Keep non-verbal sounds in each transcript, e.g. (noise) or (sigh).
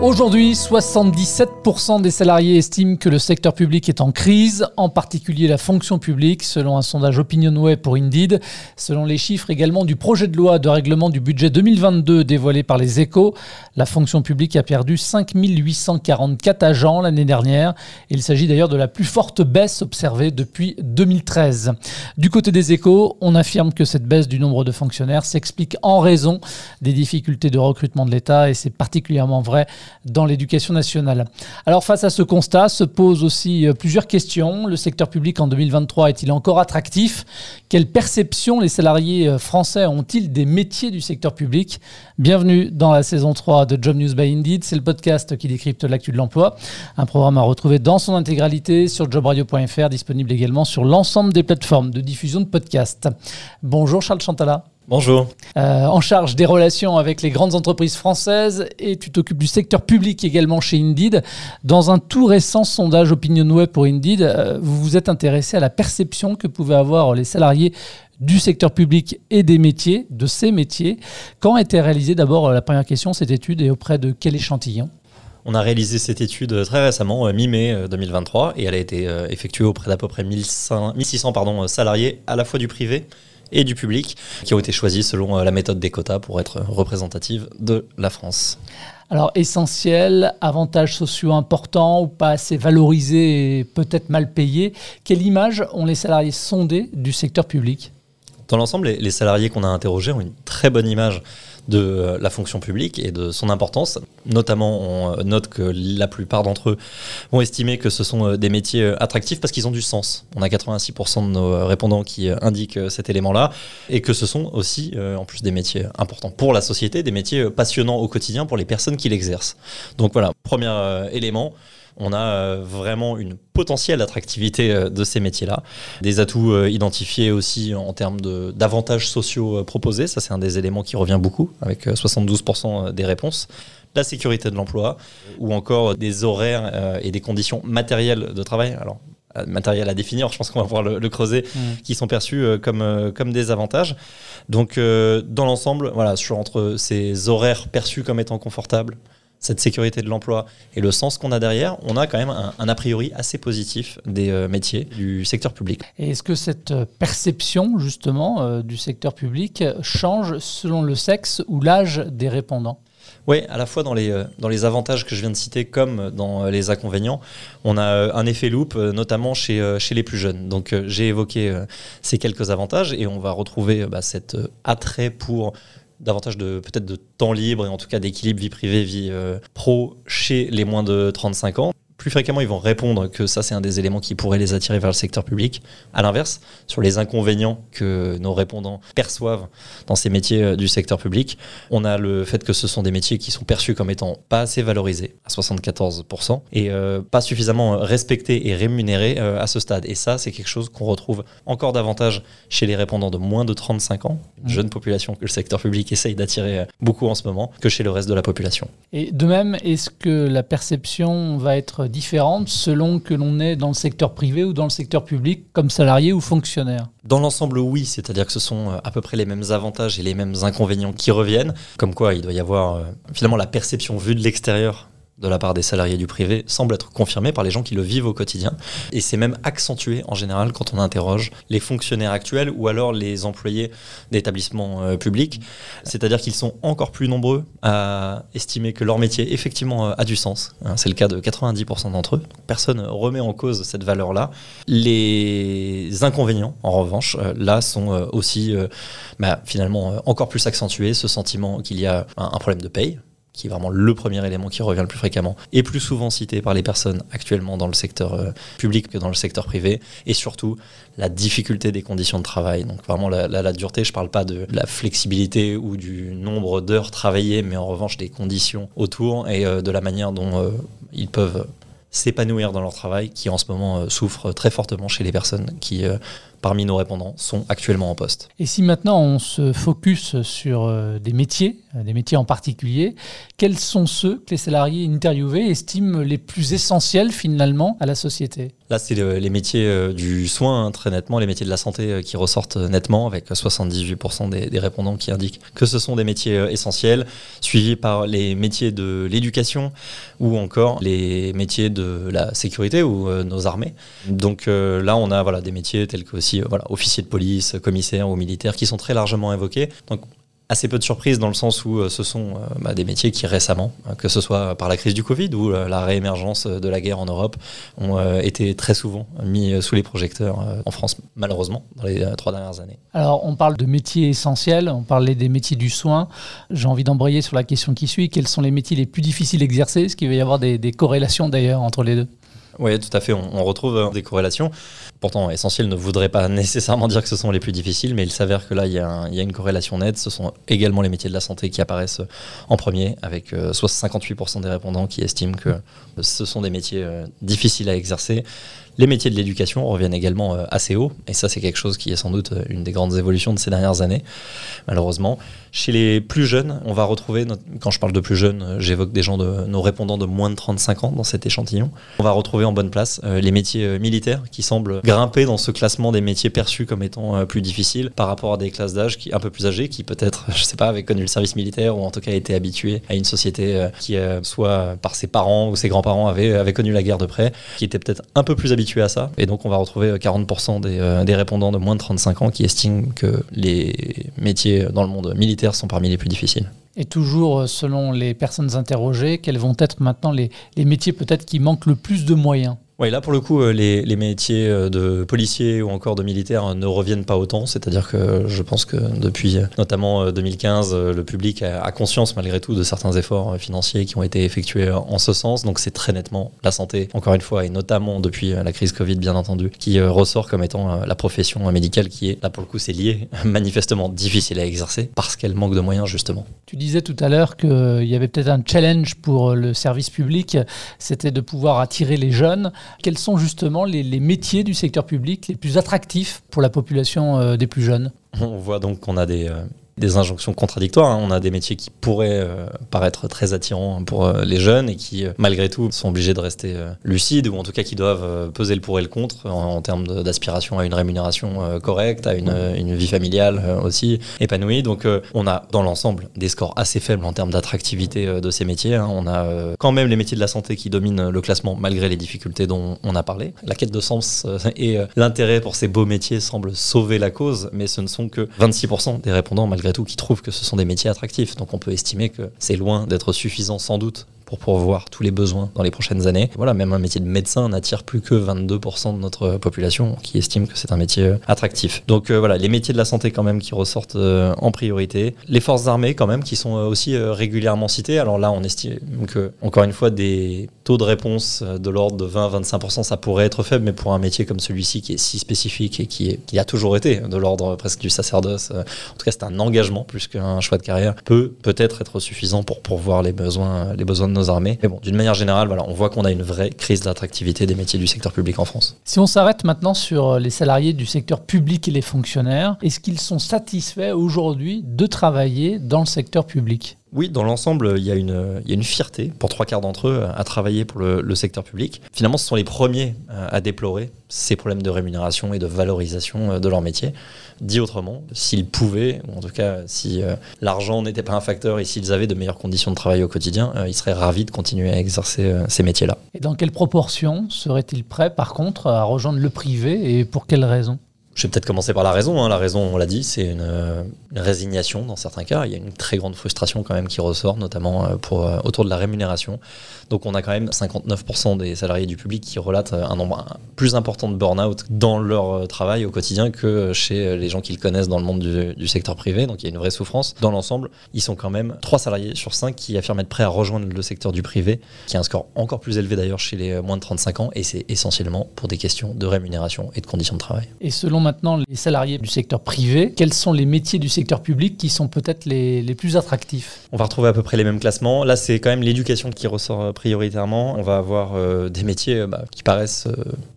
Aujourd'hui, 77% des salariés estiment que le secteur public est en crise, en particulier la fonction publique, selon un sondage OpinionWay pour Indeed. Selon les chiffres également du projet de loi de règlement du budget 2022 dévoilé par les échos, la fonction publique a perdu 5844 agents l'année dernière. Il s'agit d'ailleurs de la plus forte baisse observée depuis 2013. Du côté des échos, on affirme que cette baisse du nombre de fonctionnaires s'explique en raison des difficultés de recrutement de l'État et c'est particulièrement vrai dans l'éducation nationale. Alors face à ce constat se posent aussi euh, plusieurs questions. Le secteur public en 2023 est-il encore attractif? Quelle perception les salariés euh, français ont-ils des métiers du secteur public? Bienvenue dans la saison 3 de Job News by Indeed. C'est le podcast qui décrypte l'actu de l'emploi. Un programme à retrouver dans son intégralité sur jobradio.fr, disponible également sur l'ensemble des plateformes de diffusion de podcasts. Bonjour Charles Chantala. Bonjour. Euh, en charge des relations avec les grandes entreprises françaises et tu t'occupes du secteur public également chez Indeed. Dans un tout récent sondage OpinionWay pour Indeed, euh, vous vous êtes intéressé à la perception que pouvaient avoir les salariés du secteur public et des métiers, de ces métiers. Quand a été réalisée d'abord la première question, cette étude et auprès de quel échantillon? On a réalisé cette étude très récemment, euh, mi-mai 2023, et elle a été effectuée auprès d'à peu près 1600 pardon, salariés, à la fois du privé et du public, qui ont été choisis selon euh, la méthode des quotas pour être représentative de la France. Alors essentiel, avantages sociaux importants ou pas assez valorisés et peut-être mal payés, quelle image ont les salariés sondés du secteur public? Dans l'ensemble, les salariés qu'on a interrogés ont une très bonne image de euh, la fonction publique et de son importance. Notamment, on euh, note que la plupart d'entre eux vont estimer que ce sont euh, des métiers attractifs parce qu'ils ont du sens. On a 86% de nos répondants qui indiquent cet élément-là et que ce sont aussi, en plus des métiers importants pour la société, des métiers passionnants au quotidien pour les personnes qui l'exercent. Donc voilà, premier élément on a euh, vraiment une potentielle attractivité euh, de ces métiers-là. Des atouts euh, identifiés aussi en termes d'avantages sociaux proposés, ça c'est un des éléments qui revient beaucoup, avec 72% des réponses la sécurité de l'emploi ou encore des horaires et des conditions matérielles de travail. Alors, matériel à définir, je pense qu'on va pouvoir le, creuser, mmh. qui sont perçus comme, comme des avantages. Donc, dans l'ensemble, voilà, sur entre ces horaires perçus comme étant confortables, cette sécurité de l'emploi et le sens qu'on a derrière, on a quand même un, a priori assez positif des euh, métiers du secteur public. Et est-ce que cette euh, perception justement euh, du secteur public change selon le sexe ou l'âge des répondants? Oui, à la fois dans les, dans les avantages que je viens de citer comme dans les inconvénients, on a un effet loop, notamment chez, chez les plus jeunes. Donc j'ai évoqué ces quelques avantages et on va retrouver bah, cet attrait pour davantage de peut-être de temps libre et en tout cas d'équilibre vie privée vie euh, pro chez les moins de 35 ans plus fréquemment, ils vont répondre que ça, c'est un des éléments qui pourrait les attirer vers le secteur public. À l'inverse, sur les inconvénients que nos répondants perçoivent dans ces métiers euh, du secteur public, on a le fait que ce sont des métiers qui sont perçus comme étant pas assez valorisés, à 74%, et euh, pas suffisamment respectés et rémunérés euh, à ce stade. Et ça, c'est quelque chose qu'on retrouve encore davantage chez les répondants de moins de 35 ans, mmh. jeune population que le secteur public essaye d'attirer beaucoup en ce moment, que chez le reste de la population. Et de même, est-ce que la perception va être différentes selon que l'on est dans le secteur privé ou dans le secteur public comme salarié ou fonctionnaire. Dans l'ensemble, oui, c'est-à-dire que ce sont euh, à peu près les mêmes avantages et les mêmes inconvénients qui reviennent, comme quoi il doit y avoir euh, finalement la perception vue de l'extérieur de la part des salariés du privé semble être confirmé par les gens qui le vivent au quotidien. Et c'est même accentué en général quand on interroge les fonctionnaires actuels ou alors les employés d'établissements euh, publics. C'est-à-dire qu'ils sont encore plus nombreux à estimer que leur métier effectivement euh, a du sens. Hein, c'est le cas de 90% d'entre eux. Personne remet en cause cette valeur-là. Les inconvénients, en revanche, euh, là sont aussi bah, finalement encore plus accentués. Ce sentiment qu'il y a un problème de paye qui est vraiment le premier élément qui revient le plus fréquemment, et plus souvent cité par les personnes actuellement dans le secteur euh, public que dans le secteur privé, et surtout la difficulté des conditions de travail. Donc vraiment la, dureté, je ne parle pas de la flexibilité ou du nombre d'heures travaillées, mais en revanche des conditions autour et euh, de la manière dont euh, ils peuvent s'épanouir dans leur travail, qui en ce moment souffre très fortement chez les personnes qui parmi nos répondants sont actuellement en poste. Et si maintenant on se focus sur des métiers des métiers en particulier. Quels sont ceux que les salariés interviewés estiment les plus essentiels finalement à la société? Là, c'est les métiers du soin, hein, très nettement, les métiers de la santé qui ressortent nettement, avec 78% des, répondants qui indiquent que ce sont des métiers essentiels, suivis par les métiers de l'éducation ou encore les métiers de la sécurité ou nos armées. Donc là, on a voilà, des métiers tels que aussi voilà, officiers de police, commissaires ou militaires qui sont très largement évoqués. Assez peu de surprises dans le sens où euh, ce sont euh, bah, des métiers qui récemment, euh, que ce soit par la crise du Covid ou la réémergence de la guerre en Europe, ont été très souvent mis sous les projecteurs en France, malheureusement, dans les trois dernières années. Alors, on parle de métiers essentiels, on parlait des métiers du soin. J'ai envie d'embrayer sur la question qui suit. Quels sont les métiers les plus difficiles à exercer? Est-ce qu'il va y avoir des corrélations d'ailleurs entre les deux? Oui, tout à fait. On, retrouve des corrélations. Pourtant, essentiel ne voudrait pas (laughs) nécessairement dire que ce sont les plus difficiles, mais il s'avère que là, il y, a une corrélation nette. Ce sont également les métiers de la santé qui apparaissent en premier, avec 58% des répondants qui estiment que ce sont des métiers difficiles à exercer. Les métiers de l'éducation reviennent également euh, assez haut, et ça c'est quelque chose qui est sans doute euh, une des grandes évolutions de ces dernières années, malheureusement. Chez les plus jeunes, on va retrouver, quand je parle de plus jeunes, euh, j'évoque des gens de nos répondants de moins de 35 ans dans cet échantillon. On va retrouver en bonne place les métiers militaires qui semblent grimper dans ce classement des métiers perçus comme étant plus difficiles par rapport à des classes d'âge un peu plus âgées, qui peut-être, (laughs) je sais pas, avaient connu le service militaire ou en tout cas été habitués à une société qui, soit par ses parents ou ses grands-parents, avaient, avaient connu la guerre de près, qui étaient peut-être un peu plus habitués Et donc, on va retrouver 40% des, euh, des, répondants de moins de 35 ans qui estiment que les métiers dans le monde militaire sont parmi les plus difficiles. Et toujours euh, selon les personnes interrogées, quels vont être maintenant les métiers peut-être qui manquent le plus de moyens? Oui, là pour le coup, euh, les, métiers euh, de policiers ou encore de militaires euh, ne reviennent pas autant. C'est-à-dire que je pense que depuis notamment 2015, le public a conscience malgré tout de certains efforts financiers qui ont été effectués en ce sens. Donc c'est très nettement la santé, encore une fois, et notamment depuis la crise Covid bien entendu, qui ressort comme étant la profession médicale qui est, là pour le coup, c'est lié, (laughs) manifestement difficile à exercer parce qu'elle manque de moyens justement. Tu disais tout à l'heure qu'il y avait peut-être un challenge pour le service public, c'était de pouvoir attirer les jeunes. Quels sont justement les, métiers du secteur public les plus attractifs pour la population euh, des plus jeunes? On voit donc qu'on a des, euh, des injonctions contradictoires. Hein. On a des métiers qui pourraient euh, paraître très attirants pour euh, les jeunes et qui, euh, malgré tout, sont obligés de rester lucides ou en tout cas qui doivent peser le pour et le contre en, termes d'aspiration à une rémunération correcte, à une, une vie familiale aussi épanouie. Donc on a dans l'ensemble des scores assez faibles en termes d'attractivité de ces métiers. Hein. On a quand même les métiers de la santé qui dominent le classement malgré les difficultés dont on a parlé. La quête de sens et l'intérêt pour ces beaux métiers semblent sauver la cause, mais ce ne sont que 26% des répondants malgré tout qui trouvent que ce sont des métiers attractifs. Donc on peut estimer que c'est loin d'être suffisant sans doute pour pourvoir tous les besoins dans les prochaines années. Voilà, même un métier de médecin n'attire plus que 22% de notre population qui estime que c'est un métier euh, attractif. Donc euh, voilà, les métiers de la santé quand même qui ressortent euh, en priorité. Les forces armées quand même qui sont aussi régulièrement citées. Alors là, on estime que, encore une fois, des taux de réponse de l'ordre de 20-25%, ça pourrait être faible, mais pour un métier comme celui-ci qui est si spécifique et qui, est, qui a toujours été de l'ordre presque du sacerdoce, en tout cas c'est un engagement plus qu'un choix de carrière, peut peut-être être suffisant pour pourvoir les besoins, les besoins de nos armées. Mais bon, d'une manière générale, voilà, on voit qu'on a une vraie crise d'attractivité des métiers du secteur public en France. Si on s'arrête maintenant sur les salariés du secteur public et les fonctionnaires, est-ce qu'ils sont satisfaits aujourd'hui de travailler dans le secteur public? Oui, dans l'ensemble, il, y a une, fierté pour trois quarts d'entre eux à travailler pour le, secteur public. Finalement, ce sont les premiers euh, à déplorer ces problèmes de rémunération et de valorisation euh, de leur métier. Dit autrement, s'ils pouvaient, ou en tout cas si euh, l'argent n'était pas un facteur et s'ils avaient de meilleures conditions de travail au quotidien, ils seraient ravis de continuer à exercer ces métiers-là. Et dans quelle proportion seraient-ils prêts, par contre, à rejoindre le privé et pour quelles raisons? Je vais peut-être commencer par la raison. Hein. La raison, on l'a dit, c'est une, résignation dans certains cas. Il y a une très grande frustration quand même qui ressort, notamment euh, pour, euh, autour de la rémunération. Donc on a quand même 59% des salariés du public qui relatent un nombre plus important de burn-out dans leur euh, travail au quotidien que chez les gens qu'ils connaissent dans le monde du, secteur privé. Donc il y a une vraie souffrance. Dans l'ensemble, ils sont quand même 3 salariés sur 5 qui affirment être prêts à rejoindre le secteur du privé, qui a un score encore plus élevé d'ailleurs chez les moins de 35 ans. Et c'est essentiellement pour des questions de rémunération et de conditions de travail. Et selon maintenant les salariés du secteur privé, quels sont les métiers du secteur public qui sont peut-être les, plus attractifs? On va retrouver à peu près les mêmes classements. Là, c'est quand même l'éducation qui ressort euh, prioritairement. On va avoir euh, des métiers bah, qui paraissent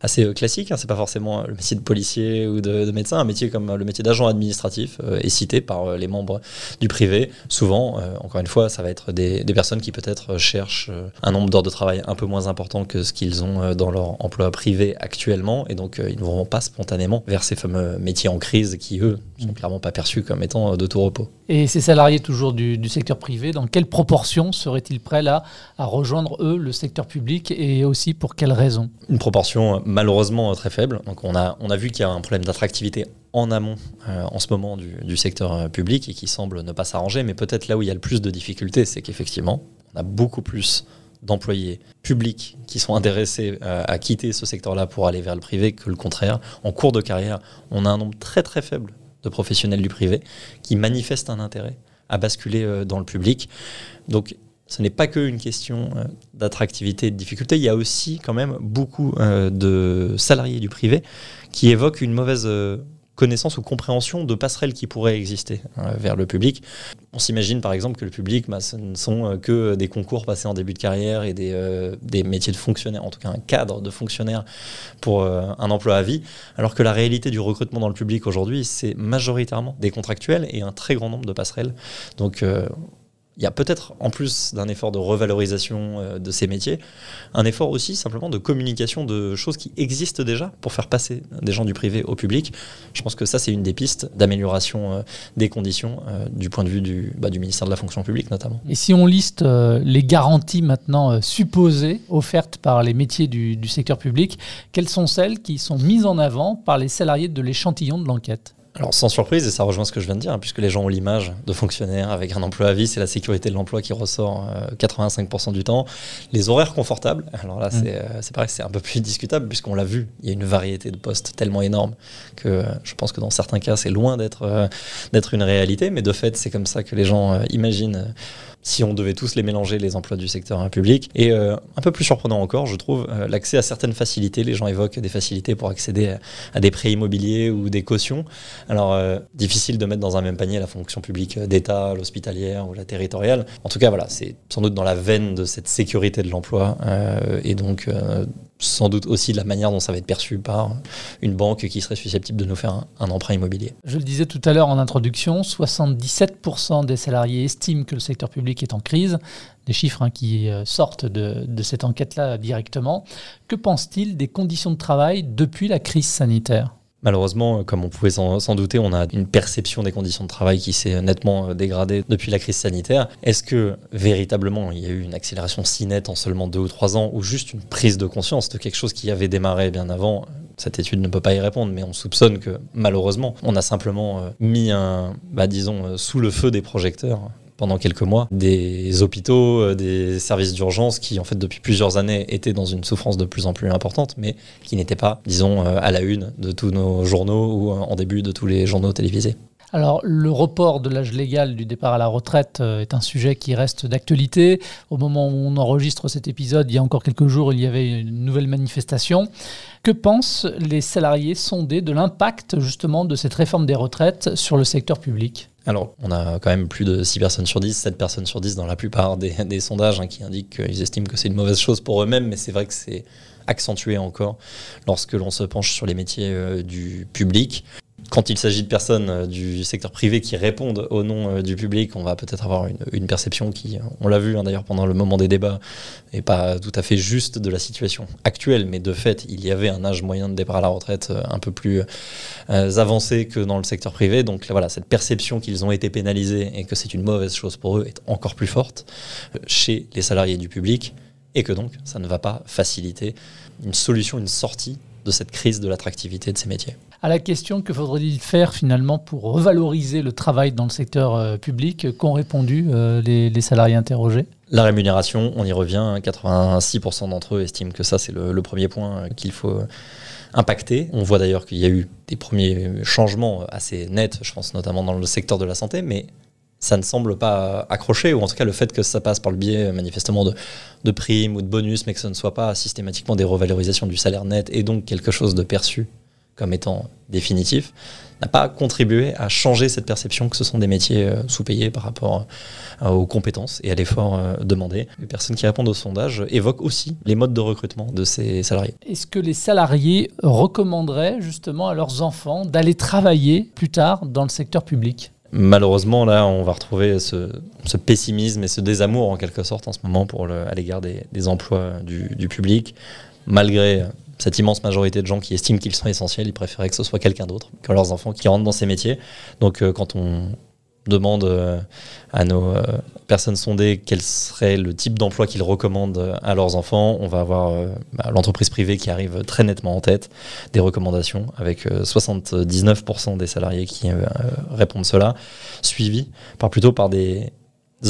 assez classiques. Hein. C'est pas forcément le métier de policier ou de, médecin. Un métier comme le métier d'agent administratif est cité par les membres du privé. Souvent, encore une fois, ça va être des, des personnes qui peut-être cherchent un nombre d'heures de travail un peu moins important que ce qu'ils ont dans leur emploi privé actuellement. Et donc, ils ne vont pas spontanément vers ces fameux métiers en crise qui, eux, sont clairement pas perçus comme étant de tout repos. Et ces salariés toujours du, secteur privé, dans quelle proportion seraient-ils prêts là à rejoindre eux le secteur public et aussi pour quelles raisons? Une proportion malheureusement très faible. Donc on a, on a vu qu'il y a un problème d'attractivité en amont euh, en ce moment du, secteur euh, public et qui semble ne pas s'arranger. Mais peut-être là où il y a le plus de difficultés, c'est qu'effectivement, on a beaucoup plus d'employés publics qui sont intéressés euh, à quitter ce secteur-là pour aller vers le privé que le contraire. En cours de carrière, on a un nombre très très faible de professionnels du privé qui manifestent un intérêt à basculer euh, dans le public. Donc ce n'est pas qu'une question euh, d'attractivité et de difficulté, il y a aussi quand même beaucoup de salariés du privé qui évoquent une mauvaise connaissance ou compréhension de passerelles qui pourraient exister euh, vers le public. On s'imagine par exemple que le public, bah, ce ne sont euh, que des concours passés en début de carrière et des, euh, des métiers de fonctionnaire, en tout cas un cadre de fonctionnaire pour un emploi à vie, alors que la réalité du recrutement dans le public aujourd'hui, c'est majoritairement des contractuels et un très grand nombre de passerelles. Donc il y a peut-être, en plus d'un effort de revalorisation euh, de ces métiers, un effort aussi simplement de communication de choses qui existent déjà pour faire passer des gens du privé au public. Je pense que ça, c'est une des pistes d'amélioration euh, des conditions euh, du point de vue du, bah, du, ministère de la fonction publique notamment. Et si on liste les garanties maintenant supposées offertes par les métiers du secteur public, quelles sont celles qui sont mises en avant par les salariés de l'échantillon de l'enquête? Alors sans surprise, et ça rejoint ce que je viens de dire, hein, puisque les gens ont l'image de fonctionnaires avec un emploi à vie, c'est la sécurité de l'emploi qui ressort 85% euh, du temps. Les horaires confortables, alors là mm. euh, c'est pareil, c'est un peu plus discutable, puisqu'on l'a vu, il y a une variété de postes tellement énorme que euh, je pense que dans certains cas c'est loin d'être d'être une réalité, mais de fait c'est comme ça que les gens imaginent si on devait tous les mélanger, les emplois du secteur public. Et euh, un peu plus surprenant encore, je trouve, euh, l'accès à certaines facilités. Les gens évoquent des facilités pour accéder à, des prêts immobiliers ou des cautions. Alors, euh, difficile de mettre dans un même panier la fonction publique d'État, l'hospitalière ou la territoriale. En tout cas, voilà, c'est sans doute dans la veine de cette sécurité de l'emploi. et donc, sans doute aussi de la manière dont ça va être perçu par une banque qui serait susceptible de nous faire un, emprunt immobilier. Je le disais tout à l'heure en introduction, 77% des salariés estiment que le secteur public est en crise, des chiffres hein, qui euh, sortent de, cette enquête-là directement. Que pense-t-il des conditions de travail depuis la crise sanitaire? Malheureusement, comme on pouvait s'en douter, on a une perception des conditions de travail qui s'est nettement euh, dégradée depuis la crise sanitaire. Est-ce que véritablement il y a eu une accélération si nette en seulement deux ou trois ans ou juste une prise de conscience de quelque chose qui avait démarré bien avant? Cette étude ne peut pas y répondre, mais on soupçonne que malheureusement, on a simplement euh, mis un, bah, disons, euh, sous le feu des projecteurs pendant quelques mois des hôpitaux, euh, des services d'urgence qui, en fait, depuis plusieurs années étaient dans une souffrance de plus en plus importante, mais qui n'étaient pas, disons, euh, à la une de tous nos journaux ou en début de tous les journaux télévisés. Alors, le report de l'âge légal du départ à la retraite euh, est un sujet qui reste d'actualité. Au moment où on enregistre cet épisode, il y a encore quelques jours, il y avait une nouvelle manifestation. Que pensent les salariés sondés de l'impact justement de cette réforme des retraites sur le secteur public? Alors, on a quand même plus de 6 personnes sur 10, 7 personnes sur 10 dans la plupart (laughs) des, sondages hein, qui indiquent qu'ils estiment que c'est une mauvaise chose pour eux-mêmes, mais c'est vrai que c'est accentué encore lorsque l'on se penche sur les métiers euh, du public quand il s'agit de personnes euh, du secteur privé qui répondent au nom euh, du public, on va peut-être avoir une, perception qui, on l'a vu hein, d'ailleurs pendant le moment des débats, n'est pas tout à fait juste de la situation actuelle, mais de fait, il y avait un âge moyen de départ à la retraite euh, un peu plus avancé que dans le secteur privé. Donc voilà, cette perception qu'ils ont été pénalisés et que c'est une mauvaise chose pour eux est encore plus forte chez les salariés du public et que donc ça ne va pas faciliter une solution, une sortie de cette crise de l'attractivité de ces métiers à la question que faudrait-il faire finalement pour revaloriser le travail dans le secteur euh, public qu'ont répondu euh, les, salariés interrogés? La rémunération, on y revient, 86% d'entre eux estiment que ça c'est le, premier point euh, qu'il faut impacter. On voit d'ailleurs qu'il y a eu des premiers changements assez nets, je pense notamment dans le secteur de la santé, mais ça ne semble pas accrocher, ou en tout cas le fait que ça passe par le biais manifestement de, de primes ou de bonus, mais que ce ne soit pas systématiquement des revalorisations du salaire net et donc quelque chose de perçu comme étant définitif, n'a pas contribué à changer cette perception que ce sont des métiers euh, sous-payés par rapport euh, aux compétences et à l'effort euh, demandé. Les personnes qui répondent au sondage évoquent aussi les modes de recrutement de ces salariés. Est-ce que les salariés recommanderaient justement à leurs enfants d'aller travailler plus tard dans le secteur public? Malheureusement, là, on va retrouver ce, pessimisme et ce désamour en quelque sorte en ce moment pour le, à l'égard des, emplois du, du public, malgré cette immense majorité de gens qui estiment qu'ils sont essentiels, ils préféraient que ce soit quelqu'un d'autre que leurs enfants qui rentrent dans ces métiers. Donc euh, quand on demande euh, à nos euh, personnes sondées quel serait le type d'emploi qu'ils recommandent à leurs enfants, on va avoir bah, l'entreprise privée qui arrive très nettement en tête des recommandations, avec 79% des salariés qui répondent cela, suivi par plutôt par des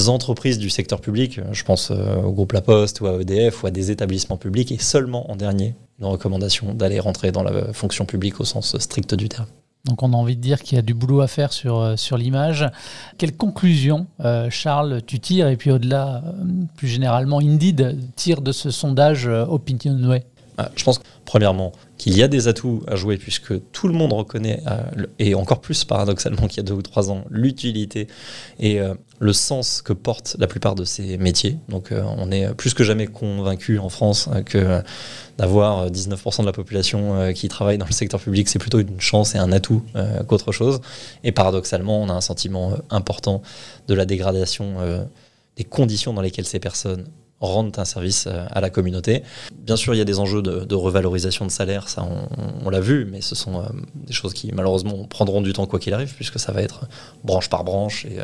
entreprises du secteur public, je pense au groupe La Poste ou à EDF ou à des établissements publics, et seulement en dernier, une recommandation d'aller rentrer dans la fonction publique au sens strict du terme. Donc on a envie de dire qu'il y a du boulot à faire sur, euh, sur l'image. Quelle conclusion, euh, Charles, tu tires? Et puis au-delà, euh, plus généralement, Indeed tire de ce sondage Opinionway ah, Je pense, premièrement, qu'il y a des atouts à jouer puisque tout le monde reconnaît, et encore plus paradoxalement qu'il y a deux ou trois ans, l'utilité et le sens que portent la plupart de ces métiers. Donc on est plus que jamais convaincu en France que d'avoir 19% euh, de la population euh, qui travaille dans le secteur public, c'est plutôt une chance et un atout euh, qu'autre chose. Et paradoxalement, on a un sentiment important de la dégradation des conditions dans lesquelles ces personnes rendent un service à la communauté. Bien sûr, il y a des enjeux de, revalorisation de salaire, ça on, l'a vu, mais ce sont des choses qui malheureusement prendront du temps quoi qu'il arrive, puisque ça va être branche par branche et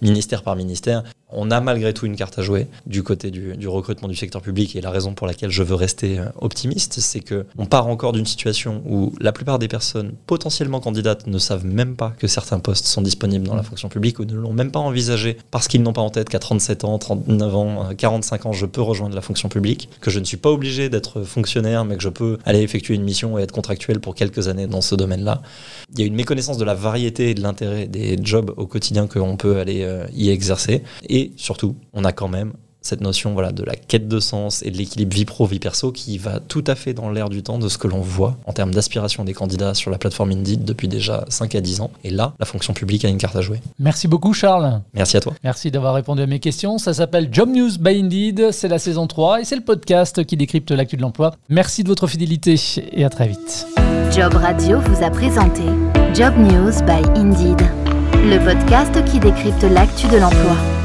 ministère par ministère. On a malgré tout une carte à jouer du côté du, recrutement du secteur public et la raison pour laquelle je veux rester euh, optimiste, c'est que on part encore d'une situation où la plupart des personnes potentiellement candidates ne savent même pas que certains postes sont disponibles dans la fonction publique ou ne l'ont même pas envisagé parce qu'ils n'ont pas en tête qu'à 37 ans, 39 ans, 45 euh, ans, je peux rejoindre la fonction publique, que je ne suis pas obligé d'être fonctionnaire, mais que je peux aller effectuer une mission et être contractuel pour quelques années dans ce domaine-là. Il y a une méconnaissance de la variété et de l'intérêt des jobs au quotidien qu'on peut aller euh, y exercer. Et et surtout, on a quand même cette notion voilà, de la quête de sens et de l'équilibre vie pro, vie perso qui va tout à fait dans l'air du temps de ce que l'on voit en termes d'aspiration des candidats sur la plateforme Indeed depuis déjà 5 à 10 ans. Et là, la fonction publique a une carte à jouer. Merci beaucoup Charles. Merci à toi. Merci d'avoir répondu à mes questions. Ça s'appelle Job News by Indeed, c'est la saison 3 et c'est le podcast qui décrypte l'actu de l'emploi. Merci de votre fidélité et à très vite. Job Radio vous a présenté Job News by Indeed, le podcast qui décrypte l'actu de l'emploi.